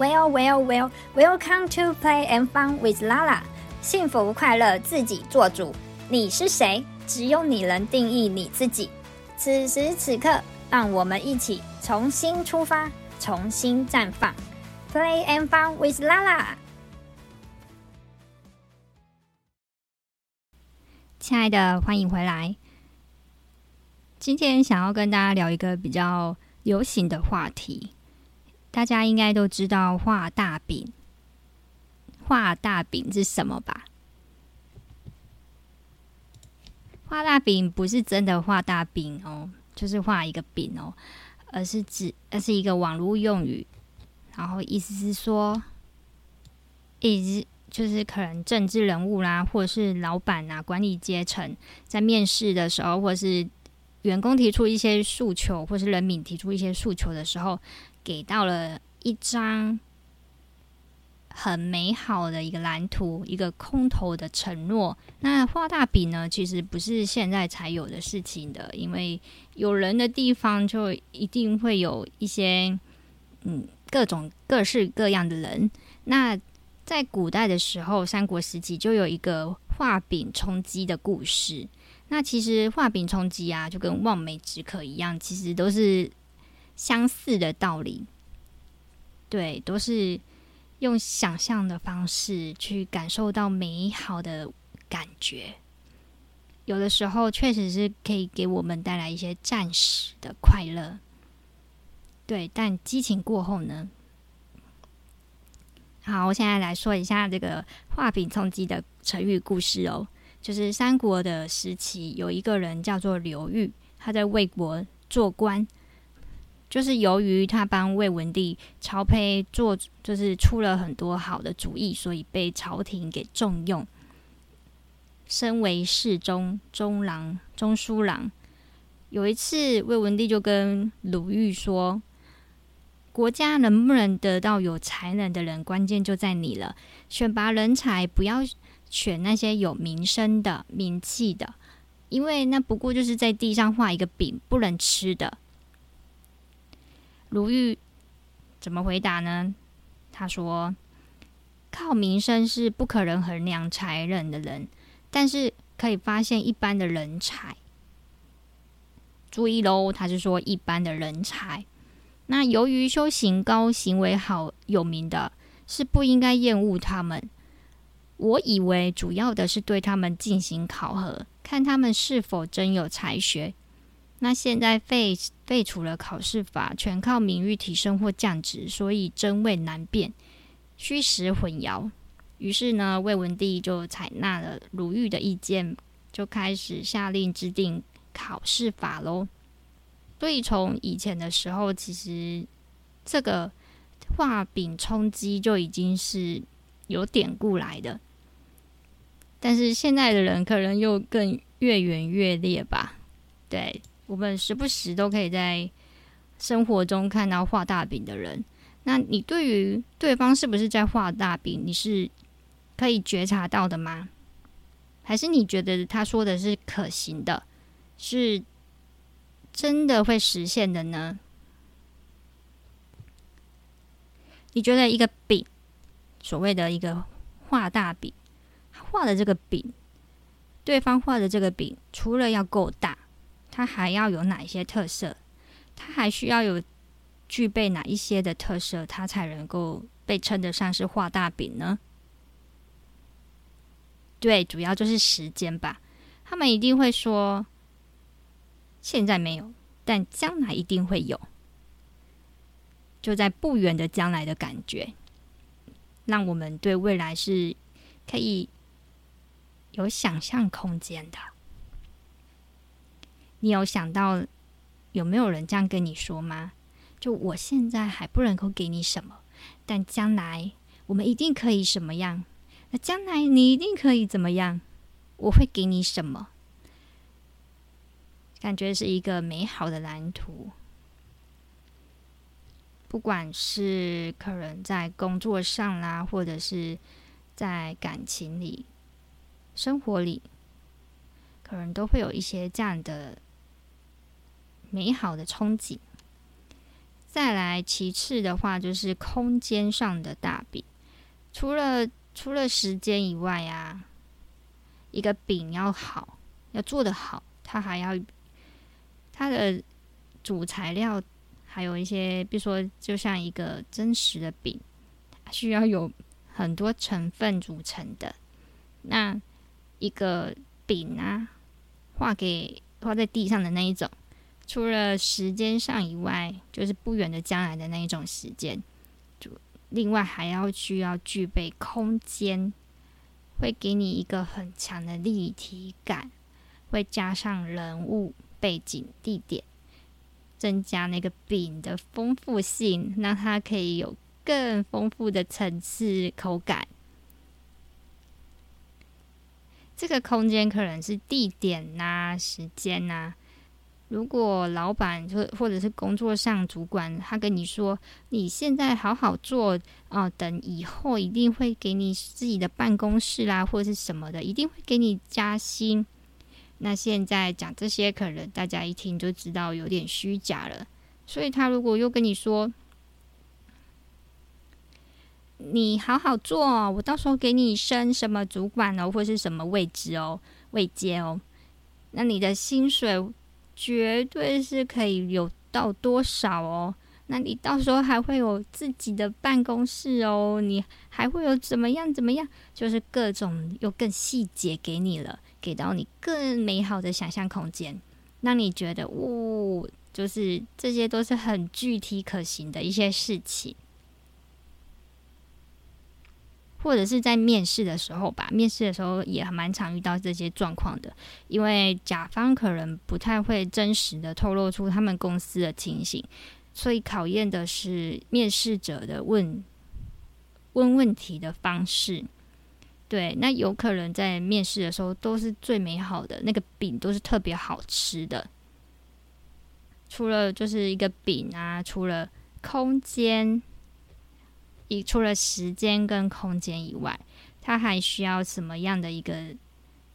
Well, well, well, welcome to play and fun with Lala。幸福快乐自己做主。你是谁？只有你能定义你自己。此时此刻，让我们一起重新出发，重新绽放。Play and fun with Lala。亲爱的，欢迎回来。今天想要跟大家聊一个比较流行的话题。大家应该都知道画大饼，画大饼是什么吧？画大饼不是真的画大饼哦，就是画一个饼哦，而是指，而是一个网络用语，然后意思是说，意思就是可能政治人物啦，或者是老板啊、管理阶层在面试的时候，或是员工提出一些诉求，或是人民提出一些诉求的时候。给到了一张很美好的一个蓝图，一个空头的承诺。那画大饼呢？其实不是现在才有的事情的，因为有人的地方就一定会有一些嗯各种各式各样的人。那在古代的时候，三国时期就有一个画饼充饥的故事。那其实画饼充饥啊，就跟望梅止渴一样，其实都是。相似的道理，对，都是用想象的方式去感受到美好的感觉。有的时候确实是可以给我们带来一些暂时的快乐，对。但激情过后呢？好，我现在来说一下这个画饼充饥的成语故事哦。就是三国的时期，有一个人叫做刘裕，他在魏国做官。就是由于他帮魏文帝曹丕做，就是出了很多好的主意，所以被朝廷给重用，升为侍中、中郎、中书郎。有一次，魏文帝就跟鲁豫说：“国家能不能得到有才能的人，关键就在你了。选拔人才，不要选那些有名声的、名气的，因为那不过就是在地上画一个饼，不能吃的。”鲁豫怎么回答呢？他说：“靠名声是不可能衡量才能的人，但是可以发现一般的人才。注意喽，他是说一般的人才。那由于修行高、行为好、有名的，是不应该厌恶他们。我以为主要的是对他们进行考核，看他们是否真有才学。”那现在废废除了考试法，全靠名誉提升或降职，所以真伪难辨，虚实混淆。于是呢，魏文帝就采纳了鲁豫的意见，就开始下令制定考试法喽。所以从以前的时候，其实这个画饼充饥就已经是有典故来的，但是现在的人可能又更越演越烈吧？对。我们时不时都可以在生活中看到画大饼的人。那你对于对方是不是在画大饼，你是可以觉察到的吗？还是你觉得他说的是可行的，是真的会实现的呢？你觉得一个饼，所谓的一个画大饼，画的这个饼，对方画的这个饼，除了要够大。它还要有哪一些特色？它还需要有具备哪一些的特色，它才能够被称得上是画大饼呢？对，主要就是时间吧。他们一定会说，现在没有，但将来一定会有，就在不远的将来的感觉，让我们对未来是可以有想象空间的。你有想到有没有人这样跟你说吗？就我现在还不能够给你什么，但将来我们一定可以什么样？那将来你一定可以怎么样？我会给你什么？感觉是一个美好的蓝图。不管是可能在工作上啦，或者是在感情里、生活里，可能都会有一些这样的。美好的憧憬，再来，其次的话就是空间上的大饼。除了除了时间以外啊，一个饼要好，要做得好，它还要它的主材料，还有一些，比如说，就像一个真实的饼，需要有很多成分组成的。那一个饼啊，画给画在地上的那一种。除了时间上以外，就是不远的将来的那一种时间，就另外还要需要具备空间，会给你一个很强的立体感，会加上人物背景地点，增加那个饼的丰富性，让它可以有更丰富的层次口感。这个空间可能是地点呐、时间呐、如果老板或或者是工作上主管，他跟你说，你现在好好做啊，等以后一定会给你自己的办公室啦，或者是什么的，一定会给你加薪。那现在讲这些，可能大家一听就知道有点虚假了。所以他如果又跟你说，你好好做，我到时候给你升什么主管哦，或是什么位置哦，位阶哦，那你的薪水。绝对是可以有到多少哦？那你到时候还会有自己的办公室哦，你还会有怎么样怎么样？就是各种又更细节给你了，给到你更美好的想象空间，让你觉得，哦，就是这些都是很具体可行的一些事情。或者是在面试的时候吧，面试的时候也蛮常遇到这些状况的，因为甲方可能不太会真实的透露出他们公司的情形，所以考验的是面试者的问问问题的方式。对，那有可能在面试的时候都是最美好的，那个饼都是特别好吃的。除了就是一个饼啊，除了空间。以除了时间跟空间以外，它还需要什么样的一个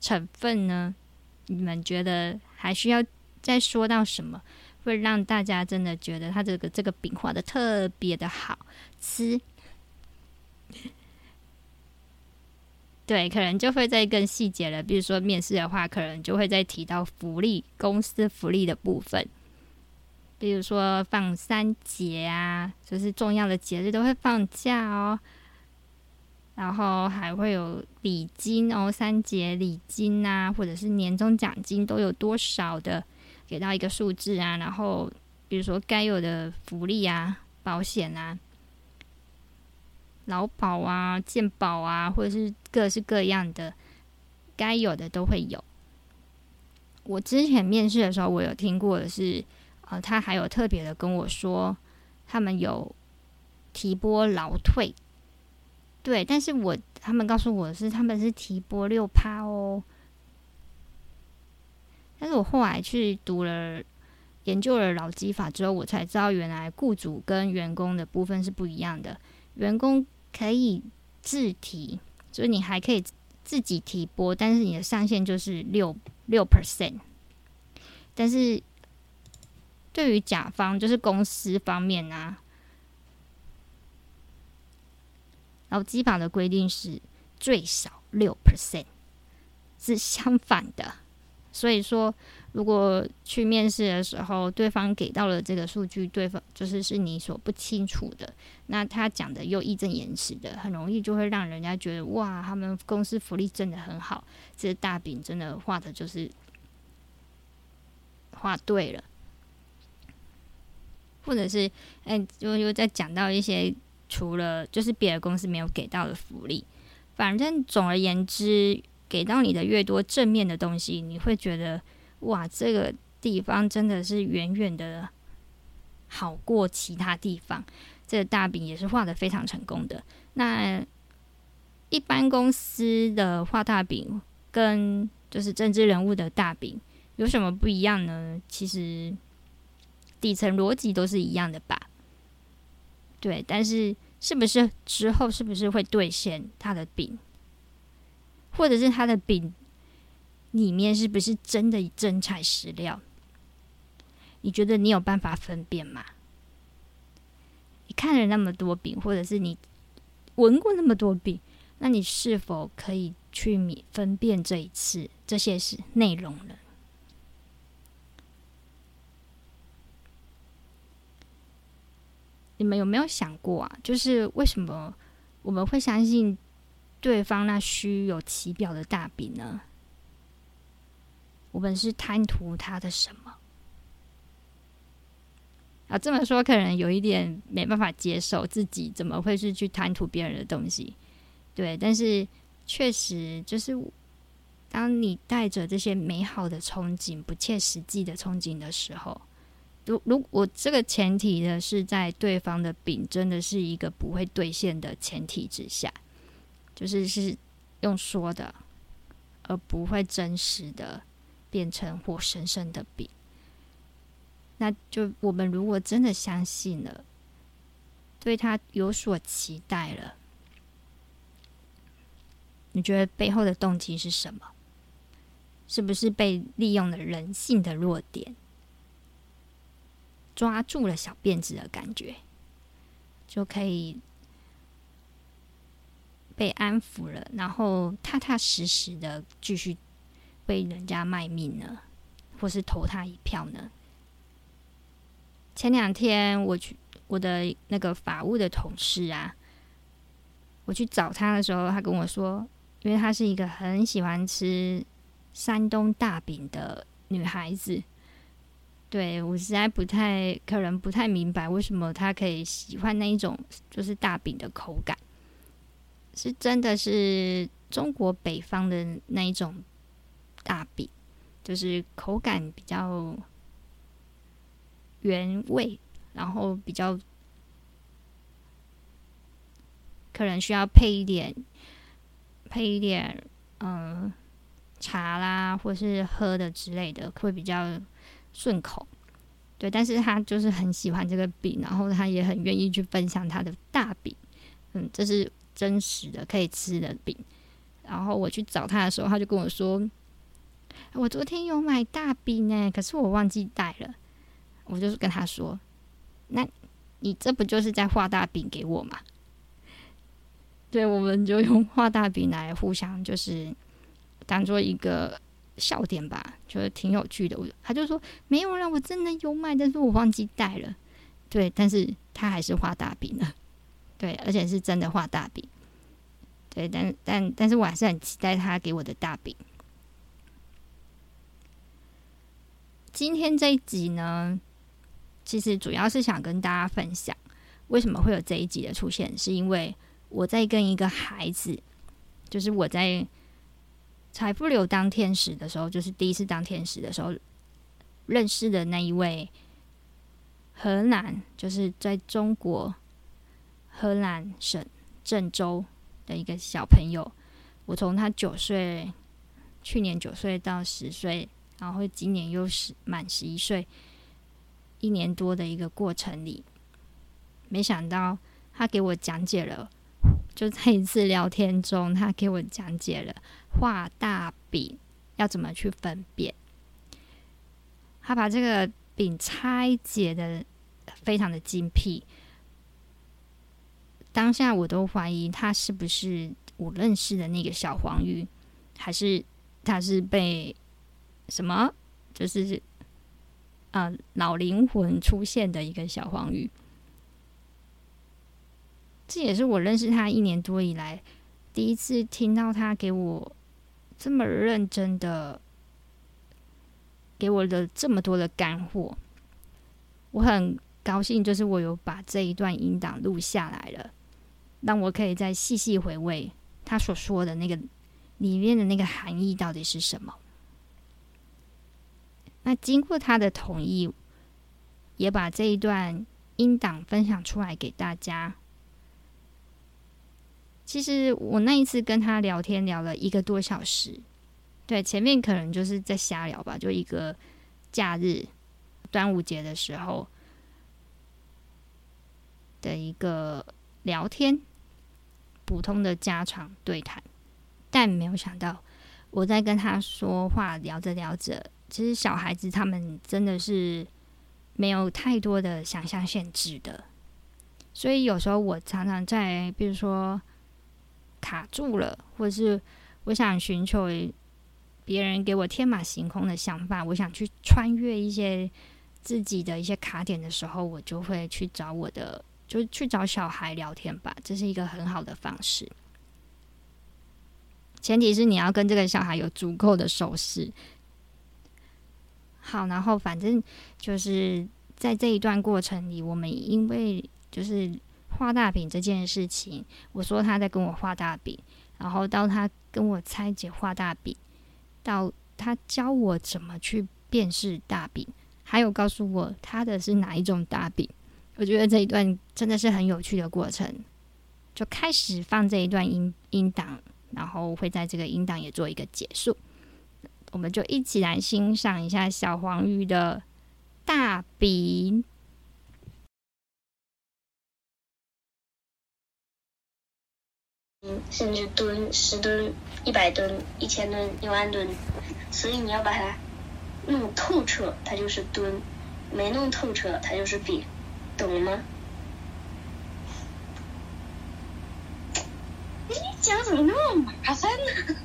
成分呢？你们觉得还需要再说到什么，会让大家真的觉得它这个这个饼画的特别的好吃？对，可能就会再更细节了。比如说面试的话，可能就会再提到福利，公司福利的部分。比如说放三节啊，就是重要的节日都会放假哦，然后还会有礼金哦，三节礼金啊，或者是年终奖金都有多少的，给到一个数字啊，然后比如说该有的福利啊，保险啊，劳保啊，健保啊，或者是各式各样的该有的都会有。我之前面试的时候，我有听过的是。呃，他还有特别的跟我说，他们有提拨劳退，对，但是我他们告诉我是他们是提拨六趴哦，但是我后来去读了研究了劳基法之后，我才知道原来雇主跟员工的部分是不一样的，员工可以自提，所以你还可以自己提拨，但是你的上限就是六六 percent，但是。对于甲方，就是公司方面啊，劳基法的规定是最少六 percent，是相反的。所以说，如果去面试的时候，对方给到了这个数据，对方就是是你所不清楚的，那他讲的又义正言辞的，很容易就会让人家觉得哇，他们公司福利真的很好，这大饼真的画的就是画对了。或者是，哎、欸，就又再讲到一些除了就是别的公司没有给到的福利，反正总而言之，给到你的越多正面的东西，你会觉得哇，这个地方真的是远远的好过其他地方。这个大饼也是画的非常成功的。那一般公司的画大饼跟就是政治人物的大饼有什么不一样呢？其实。底层逻辑都是一样的吧？对，但是是不是之后是不是会兑现他的饼，或者是他的饼里面是不是真的真材实料？你觉得你有办法分辨吗？你看了那么多饼，或者是你闻过那么多饼，那你是否可以去分辨这一次这些是内容呢？你们有没有想过啊？就是为什么我们会相信对方那虚有其表的大饼呢？我们是贪图他的什么？啊，这么说可能有一点没办法接受，自己怎么会是去贪图别人的东西？对，但是确实就是，当你带着这些美好的憧憬、不切实际的憧憬的时候。如如我这个前提呢，是在对方的饼真的是一个不会兑现的前提之下，就是是用说的，而不会真实的变成活生生的饼。那就我们如果真的相信了，对他有所期待了，你觉得背后的动机是什么？是不是被利用了人性的弱点？抓住了小辫子的感觉，就可以被安抚了，然后踏踏实实的继续为人家卖命呢，或是投他一票呢？前两天我去我的那个法务的同事啊，我去找他的时候，他跟我说，因为他是一个很喜欢吃山东大饼的女孩子。对，我实在不太可能不太明白为什么他可以喜欢那一种就是大饼的口感，是真的是中国北方的那一种大饼，就是口感比较原味，然后比较可能需要配一点配一点嗯茶啦，或是喝的之类的，会比较。顺口，对，但是他就是很喜欢这个饼，然后他也很愿意去分享他的大饼，嗯，这是真实的可以吃的饼。然后我去找他的时候，他就跟我说：“我昨天有买大饼呢，可是我忘记带了。”我就是跟他说：“那你这不就是在画大饼给我吗？”对，我们就用画大饼来互相就是当做一个。笑点吧，觉得挺有趣的。我他就说没有啦，我真的有买，但是我忘记带了。对，但是他还是画大饼了。对，而且是真的画大饼。对，但但但是我还是很期待他给我的大饼。今天这一集呢，其实主要是想跟大家分享，为什么会有这一集的出现，是因为我在跟一个孩子，就是我在。财富流当天使的时候，就是第一次当天使的时候认识的那一位河南，就是在中国河南省郑州的一个小朋友。我从他九岁，去年九岁到十岁，然后今年又是满十一岁，一年多的一个过程里，没想到他给我讲解了。就在一次聊天中，他给我讲解了画大饼要怎么去分辨。他把这个饼拆解得非常的精辟，当下我都怀疑他是不是我认识的那个小黄鱼，还是他是被什么，就是啊、老灵魂出现的一个小黄鱼。这也是我认识他一年多以来第一次听到他给我这么认真的给我的这么多的干货，我很高兴，就是我有把这一段音档录下来了，让我可以再细细回味他所说的那个里面的那个含义到底是什么。那经过他的同意，也把这一段音档分享出来给大家。其实我那一次跟他聊天聊了一个多小时，对，前面可能就是在瞎聊吧，就一个假日端午节的时候的一个聊天，普通的家常对谈，但没有想到我在跟他说话聊着聊着，其实小孩子他们真的是没有太多的想象限制的，所以有时候我常常在，比如说卡住了，或者是我想寻求别人给我天马行空的想法，我想去穿越一些自己的一些卡点的时候，我就会去找我的，就去找小孩聊天吧。这是一个很好的方式，前提是你要跟这个小孩有足够的熟识。好，然后反正就是在这一段过程里，我们因为就是画大饼这件事情，我说他在跟我画大饼，然后到他跟我拆解画大饼，到他教我怎么去辨识大饼，还有告诉我他的是哪一种大饼，我觉得这一段真的是很有趣的过程。就开始放这一段音音档，然后会在这个音档也做一个结束，我们就一起来欣赏一下小黄鱼的大饼。甚至吨、十吨、一百吨、一千吨、一万吨，所以你要把它弄透彻，它就是吨；没弄透彻，它就是饼，懂了吗？你讲怎么那么麻烦呢？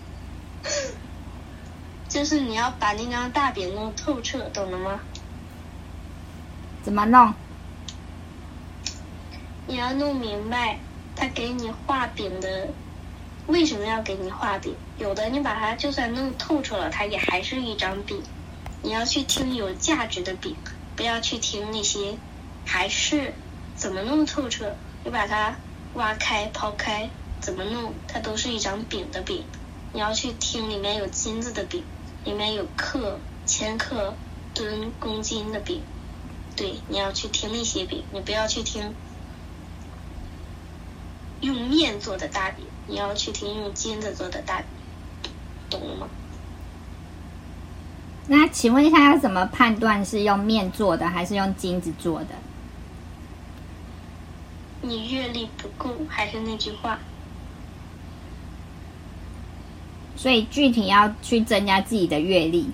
就是你要把那张大饼弄透彻，懂了吗？怎么弄？你要弄明白。他给你画饼的，为什么要给你画饼？有的你把它就算弄透彻了，它也还是一张饼。你要去听有价值的饼，不要去听那些还是怎么弄透彻。你把它挖开、抛开，怎么弄，它都是一张饼的饼。你要去听里面有金子的饼，里面有克、千克、吨、公斤的饼。对，你要去听那些饼，你不要去听。用面做的大饼，你要去听用金子做的大饼，懂了吗？那请问一下，要怎么判断是用面做的还是用金子做的？你阅历不够，还是那句话。所以具体要去增加自己的阅历。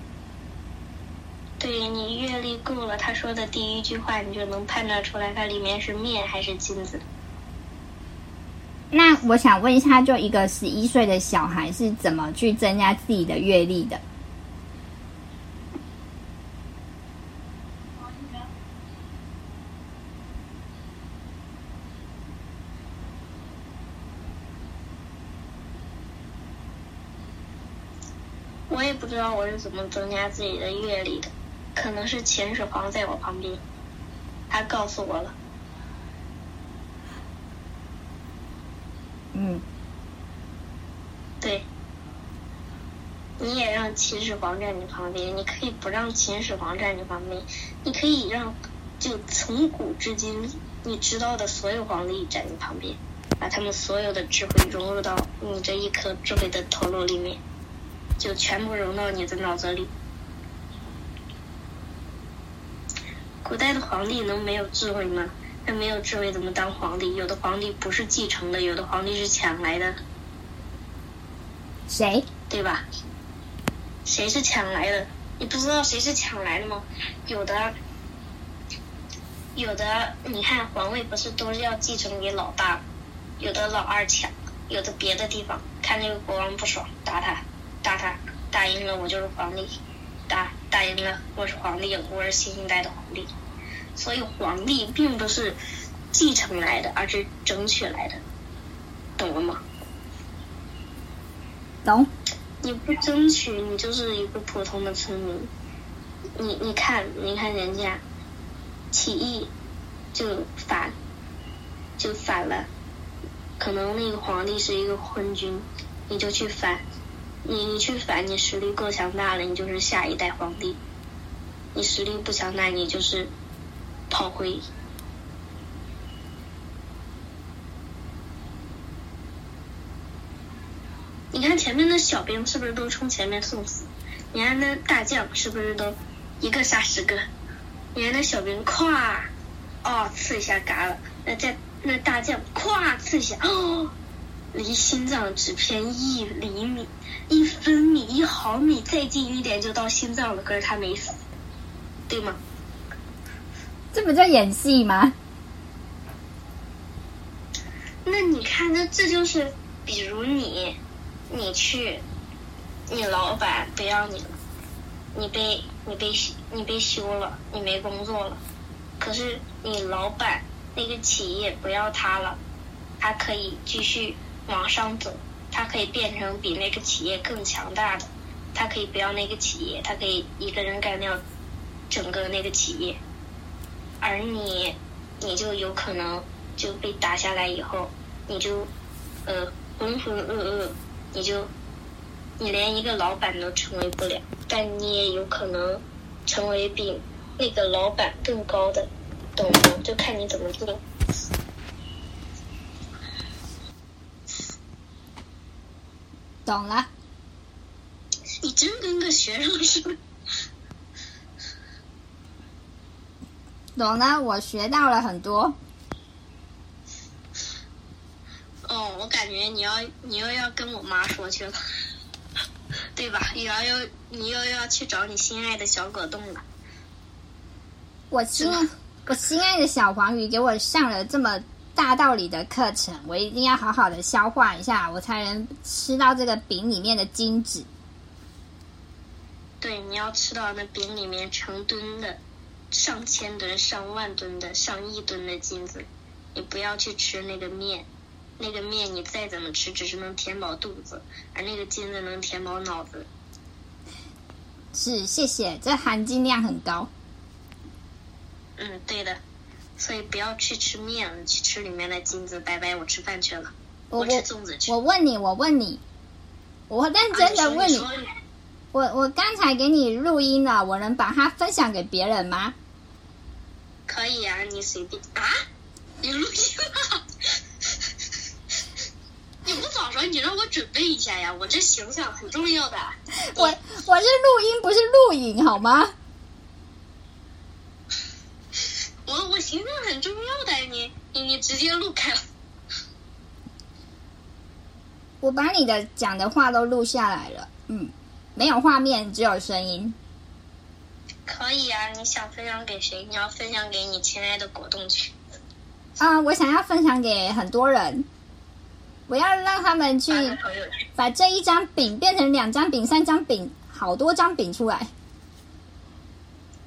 对，你阅历够了，他说的第一句话，你就能判断出来，它里面是面还是金子。那我想问一下，就一个十一岁的小孩是怎么去增加自己的阅历的？我也不知道我是怎么增加自己的阅历的，可能是秦始皇在我旁边，他告诉我了。嗯，对，你也让秦始皇站你旁边，你可以不让秦始皇站你旁边，你可以让就从古至今你知道的所有皇帝站你旁边，把他们所有的智慧融入到你这一颗智慧的头颅里面，就全部融到你的脑子里。古代的皇帝能没有智慧吗？他没有智慧怎么当皇帝？有的皇帝不是继承的，有的皇帝是抢来的。谁？对吧？谁是抢来的？你不知道谁是抢来的吗？有的，有的，你看皇位不是都是要继承给老大，有的老二抢，有的别的地方看那个国王不爽，打他，打他，打赢了我就是皇帝，打打赢了我是皇帝，我是新一代的皇帝。所以皇帝并不是继承来的，而是争取来的，懂了吗？懂。你不争取，你就是一个普通的村民。你你看，你看人家起义就反，就反了。可能那个皇帝是一个昏君，你就去反，你你去反，你实力够强大了，你就是下一代皇帝。你实力不强大，你就是。炮灰。你看前面的小兵是不是都冲前面送死？你看那大将是不是都一个杀十个？你看那小兵咵，哦，刺一下嘎了。那在那大将咵刺一下，哦，离心脏只偏一厘米、一分米、一毫米，再近一点就到心脏了，可是他没死，对吗？这不叫演戏吗？那你看，那这就是，比如你，你去，你老板不要你了，你被你被你被休了，你没工作了，可是你老板那个企业不要他了，他可以继续往上走，他可以变成比那个企业更强大的，他可以不要那个企业，他可以一个人干掉整个那个企业，而你，你就有可能就被打下来以后。你就，呃，浑浑噩噩，你就，你连一个老板都成为不了，但你也有可能成为比那个老板更高的，懂吗？就看你怎么做。懂了。你真跟个学生似的。懂了，我学到了很多。哦，我感觉你要你又要跟我妈说去了，对吧？又要又你又要去找你心爱的小果冻了。我心我心爱的小黄鱼给我上了这么大道理的课程，我一定要好好的消化一下，我才能吃到这个饼里面的金子。对，你要吃到那饼里面成吨的、上千吨、上万吨的、上亿吨的金子，你不要去吃那个面。那个面你再怎么吃，只是能填饱肚子，而那个金子能填饱脑子。是，谢谢，这含金量很高。嗯，对的，所以不要去吃面了，去吃里面的金子。拜拜，我吃饭去了，我，我吃粽子去。我问你，我问你，我认真的问你，啊、你我我刚才给你录音了，我能把它分享给别人吗？可以啊，你随便啊，你录音了。你不早说，你让我准备一下呀！我这形象很重要的。我我是录音，不是录影，好吗？我我形象很重要的，你你你直接录开了。我把你的讲的话都录下来了，嗯，没有画面，只有声音。可以啊，你想分享给谁？你要分享给你亲爱的果冻去。啊，我想要分享给很多人。我要让他们去把这一张饼变成两张饼、三张饼，好多张饼出来。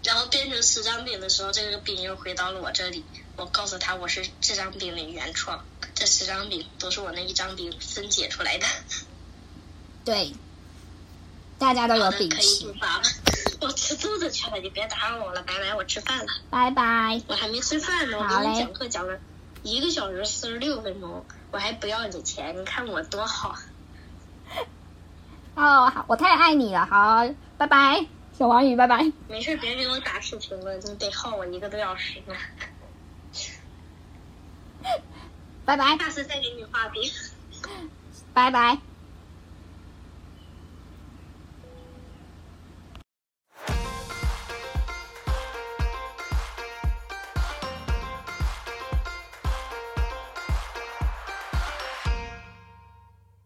然后变成十张饼的时候，这个饼又回到了我这里。我告诉他，我是这张饼的原创，这十张饼都是我那一张饼分解出来的。对，大家都有饼可以了。我吃粽子去了，你别打扰我了，拜拜，我吃饭了。拜拜。我还没吃饭呢，我给你讲课讲了一个小时四十六分钟。我还不要你钱，你看我多好。哦，好，我太爱你了，好，拜拜，小王宇，拜拜。没事，别给我打视频了，你得耗我一个多小时呢。拜拜。下次再给你画饼。拜拜。